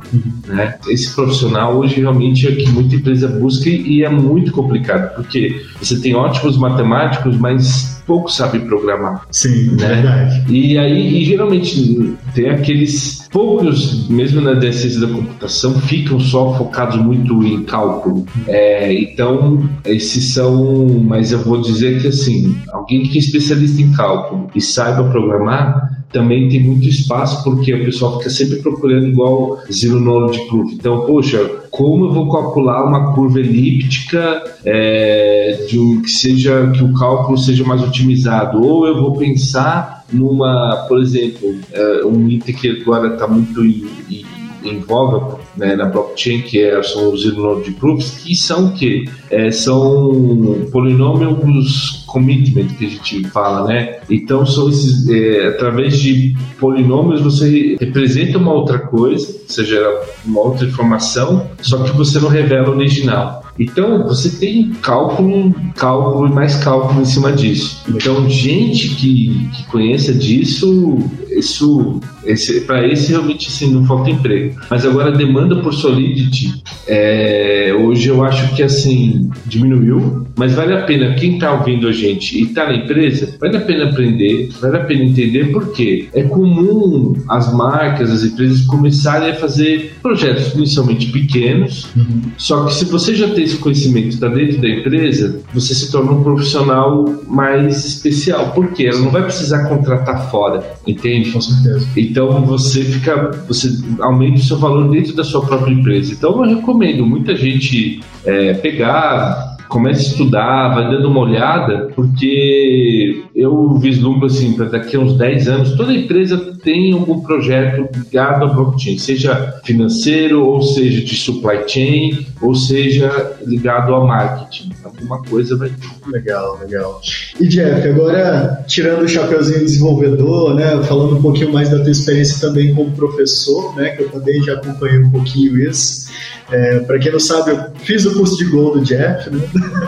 né? Esse profissional hoje realmente é que muita empresa busca e é muito complicado, porque você tem ótimos matemáticos, mas pouco sabe programar. Sim, né? verdade. E aí, e geralmente tem aqueles poucos, mesmo na ciência da computação, ficam só focados muito em cálculo. É, então, esses são, mas eu vou dizer que assim, alguém que é especialista em cálculo e saiba programar, também tem muito espaço porque o pessoal fica sempre procurando igual zero knowledge proof. Então, poxa, como eu vou calcular uma curva elíptica é, de um, que seja que o cálculo seja mais otimizado? Ou eu vou pensar numa, por exemplo, é, um item que agora está muito em, voga né, na blockchain, que é, são os knowledge proofs, que são o quê? É, são polinômios commitment que a gente fala, né? Então são esses, é, através de polinômios você representa uma outra coisa, seja uma outra informação, só que você não revela o original. Então você tem cálculo, cálculo e mais cálculo em cima disso. Então gente que, que conheça disso, isso, esse, para esse realmente assim, não falta emprego. Mas agora a demanda por Solidity, é, hoje eu acho que assim diminuiu, mas vale a pena quem está ouvindo a gente e está na empresa, vale a pena aprender, vale a pena entender porque é comum as marcas, as empresas começarem a fazer projetos inicialmente pequenos, uhum. só que se você já tem esse conhecimento está dentro da empresa, você se torna um profissional mais especial. porque Ela não vai precisar contratar fora, entende? Com certeza. Então você fica, você aumenta o seu valor dentro da sua própria empresa. Então eu recomendo muita gente é, pegar comece a estudar, vai dando uma olhada, porque eu vislumbro assim, para daqui a uns 10 anos, toda empresa tem algum projeto ligado a blockchain, seja financeiro, ou seja de supply chain, ou seja ligado a marketing. Alguma coisa vai ter. Legal, legal. E Jeff, agora tirando o chapeuzinho desenvolvedor, né, falando um pouquinho mais da tua experiência também como professor, né, que eu também já acompanhei um pouquinho isso. É, para quem não sabe, eu fiz o curso de Go do Jeff, né?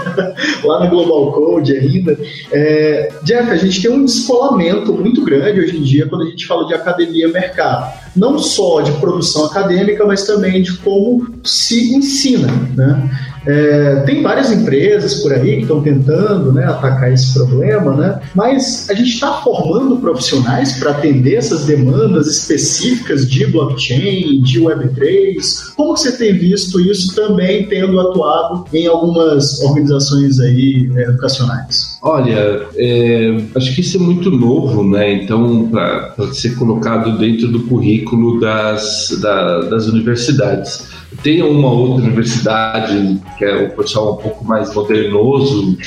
lá na Global Code ainda. É, Jeff, a gente tem um descolamento muito grande hoje em dia quando a gente fala de academia-mercado. Não só de produção acadêmica, mas também de como se ensina. Né? É, tem várias empresas por aí que estão tentando né, atacar esse problema, né? mas a gente está formando profissionais para atender essas demandas específicas de blockchain, de Web3. Como você tem visto isso também tendo atuado em algumas organizações aí é, educacionais? Olha, é, acho que isso é muito novo, né? Então, para ser colocado dentro do currículo das, da, das universidades. Tem uma outra universidade, que é o pessoal um pouco mais modernoso,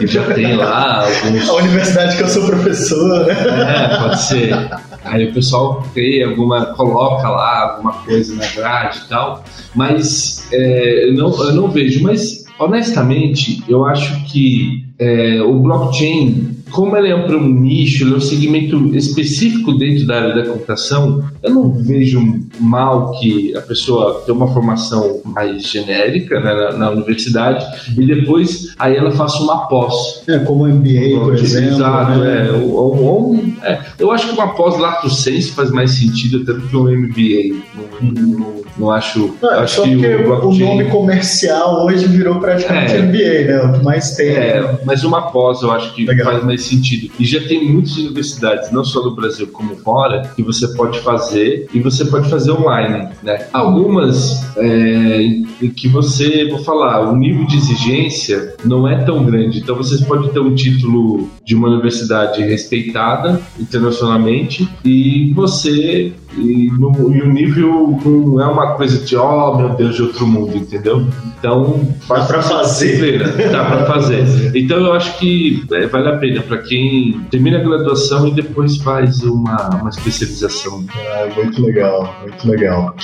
já tem lá alguns. A universidade que eu sou professor, né? É, pode ser. Aí o pessoal cria alguma, coloca lá alguma coisa na grade e tal, mas é, eu, não, eu não vejo. Mas honestamente, eu acho que é, o blockchain como ele é para um nicho, ele é um segmento específico dentro da área da computação, eu não vejo mal que a pessoa tenha uma formação mais genérica né, na, na, universidade e depois aí ela faça uma pós. É, como MBA, por exemplo. Exato, né? é, ou, ou, é, eu acho que uma pós lato sense faz mais sentido até do que um MBA. Não, não, não acho. Não, acho só que o, o, nome comercial hoje virou praticamente é, MBA, né? O que mais tem. É, mas uma pós eu acho que Legal. faz mais sentido. E já tem muitas universidades, não só no Brasil como fora, que você pode fazer e você pode fazer online, né? Algumas é, que você, vou falar, o nível de exigência não é tão grande. Então vocês podem ter um título de uma universidade respeitada internacionalmente e você e, no, e o nível não é uma coisa de oh meu Deus de outro mundo, entendeu? Então dá para fazer, dá para fazer. Então eu acho que é, vale a pena para quem termina a graduação e depois faz uma, uma especialização. Ah, muito legal, muito legal.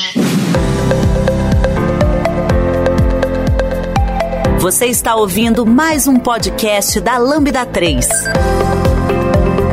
Você está ouvindo mais um podcast da Lambda 3.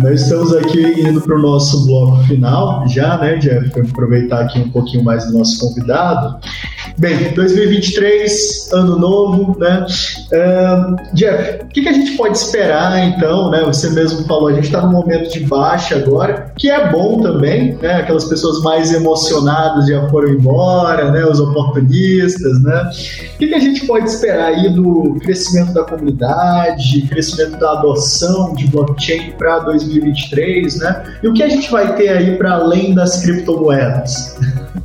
Nós estamos aqui indo para o nosso bloco final, já, né, Jeff? Aproveitar aqui um pouquinho mais do nosso convidado. Bem, 2023, ano novo, né? Uh, Jeff, o que, que, a gente pode esperar então, né? Você mesmo falou, a gente está num momento de baixa agora, que é bom também, né? Aquelas pessoas mais emocionadas já foram embora, né? Os oportunistas, né? O que, que a gente pode esperar aí do crescimento da comunidade, crescimento da adoção de blockchain para 2023, né? E o que a gente vai ter aí para além das criptomoedas?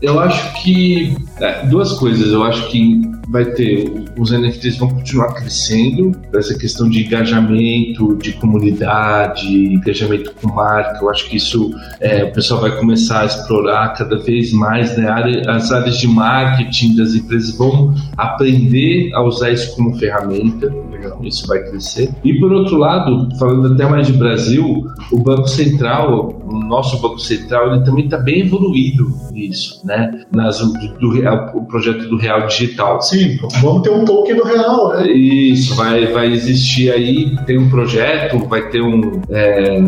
Eu acho que é, duas coisas. Eu acho que vai ter os NFTs vão continuar crescendo essa questão de engajamento de comunidade engajamento com marca eu acho que isso é, o pessoal vai começar a explorar cada vez mais né? as áreas de marketing das empresas vão aprender a usar isso como ferramenta isso vai crescer. E por outro lado falando até mais de Brasil o Banco Central o nosso Banco Central ele também está bem evoluído nisso né? Nas do, do, o projeto do Real Digital. Sim vamos ter um token do real, né? Isso, vai, vai existir aí, tem um projeto, vai ter um é,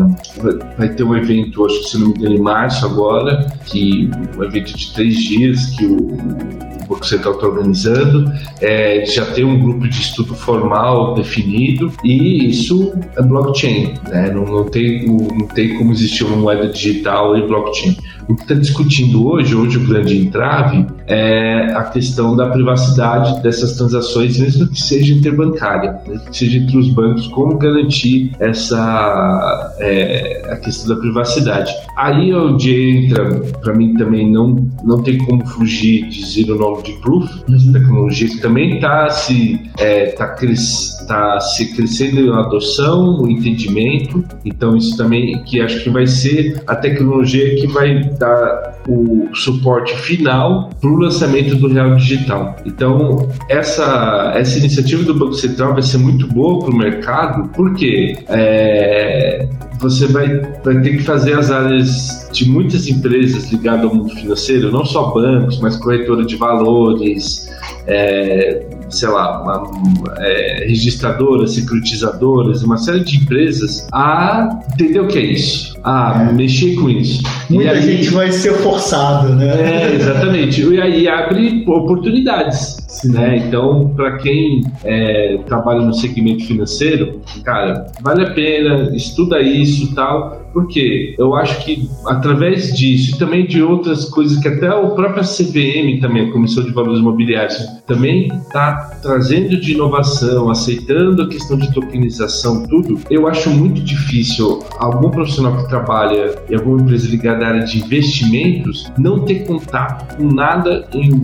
vai ter um evento, acho que se não me engano, em março agora, que um evento de três dias que o Central está organizando, é, já tem um grupo de estudo formal definido e isso é blockchain, né? não, não, tem, não tem como existir uma moeda digital e blockchain. O que está discutindo hoje, hoje o grande entrave, é a questão da privacidade dessas transações, mesmo que seja interbancária, mesmo que seja entre os bancos, como garantir essa é, a questão da privacidade. Aí é onde entra, para mim também não, não tem como fugir de zero knowledge proof, essa tecnologia que também está se, é, tá cres, tá se crescendo a adoção, o entendimento, então isso também que acho que vai ser a tecnologia que vai dar o suporte final para o lançamento do Real Digital. Então, essa, essa iniciativa do Banco Central vai ser muito boa para o mercado, porque é, você vai, vai ter que fazer as áreas de muitas empresas ligadas ao mundo financeiro, não só bancos, mas corretora de valores, é, sei lá, uma, é, registradoras, securitizadoras, uma série de empresas a entender o que é isso, a é. mexer com isso. Muita aí, gente vai ser forçada, né? É, exatamente. E aí abre oportunidades. Né? Então, para quem é, trabalha no segmento financeiro, cara, vale a pena, estuda isso tal, porque eu acho que através disso e também de outras coisas que até o próprio CVM também, a Comissão de Valores Imobiliários, também está trazendo de inovação, aceitando a questão de tokenização, tudo, eu acho muito difícil algum profissional que trabalha em alguma empresa ligada à área de investimentos não ter contato com nada, em,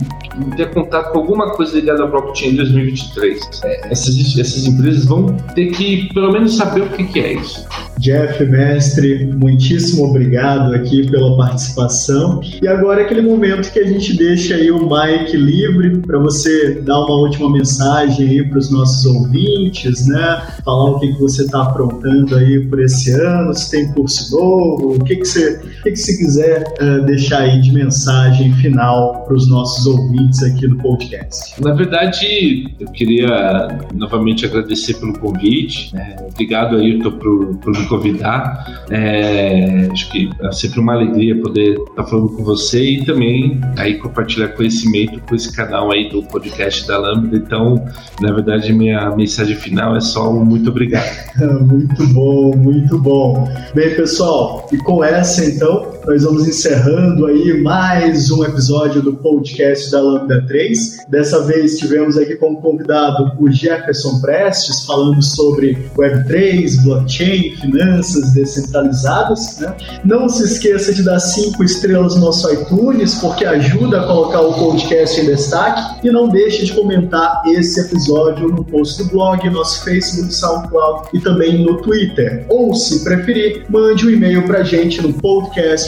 ter contato com alguma coisa ligada à blockchain em 2023. É, essas, essas empresas vão ter que, pelo menos, saber o que, que é isso. Jeff, mestre, muitíssimo obrigado aqui pela participação. E agora é aquele momento que a gente deixa aí o mic livre para você dar uma última mensagem aí para os nossos ouvintes, né? Falar o que, que você está aprontando aí por esse ano, se tem curso novo, o que, que, você, o que, que você quiser uh, deixar aí de mensagem final para os nossos ouvintes aqui do podcast. Na verdade, eu queria novamente agradecer pelo convite. Né? Obrigado, Ailton, por, por me convidar. É, acho que é sempre uma alegria poder estar falando com você e também aí compartilhar conhecimento com esse canal aí do podcast da Lambda. Então, na verdade, minha mensagem final é só um muito obrigado. muito bom, muito bom. Bem, pessoal, e com essa então, nós vamos encerrando aí mais um episódio do podcast da Lambda 3. Dessa vez tivemos aqui como convidado o Jefferson Prestes falando sobre Web3, blockchain, finanças descentralizadas. Né? Não se esqueça de dar cinco estrelas no nosso iTunes, porque ajuda a colocar o podcast em destaque. E não deixe de comentar esse episódio no post do blog, nosso Facebook, SoundCloud e também no Twitter. Ou, se preferir, mande um e-mail para gente no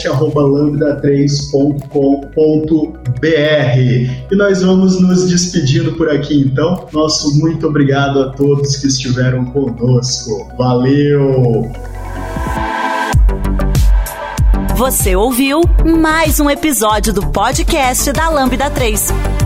podcast.lambda3.com.br. E nós vamos nos despedindo por aqui então. Nosso muito obrigado a todos que estiveram conosco. Valeu! Você ouviu mais um episódio do podcast da Lambda 3.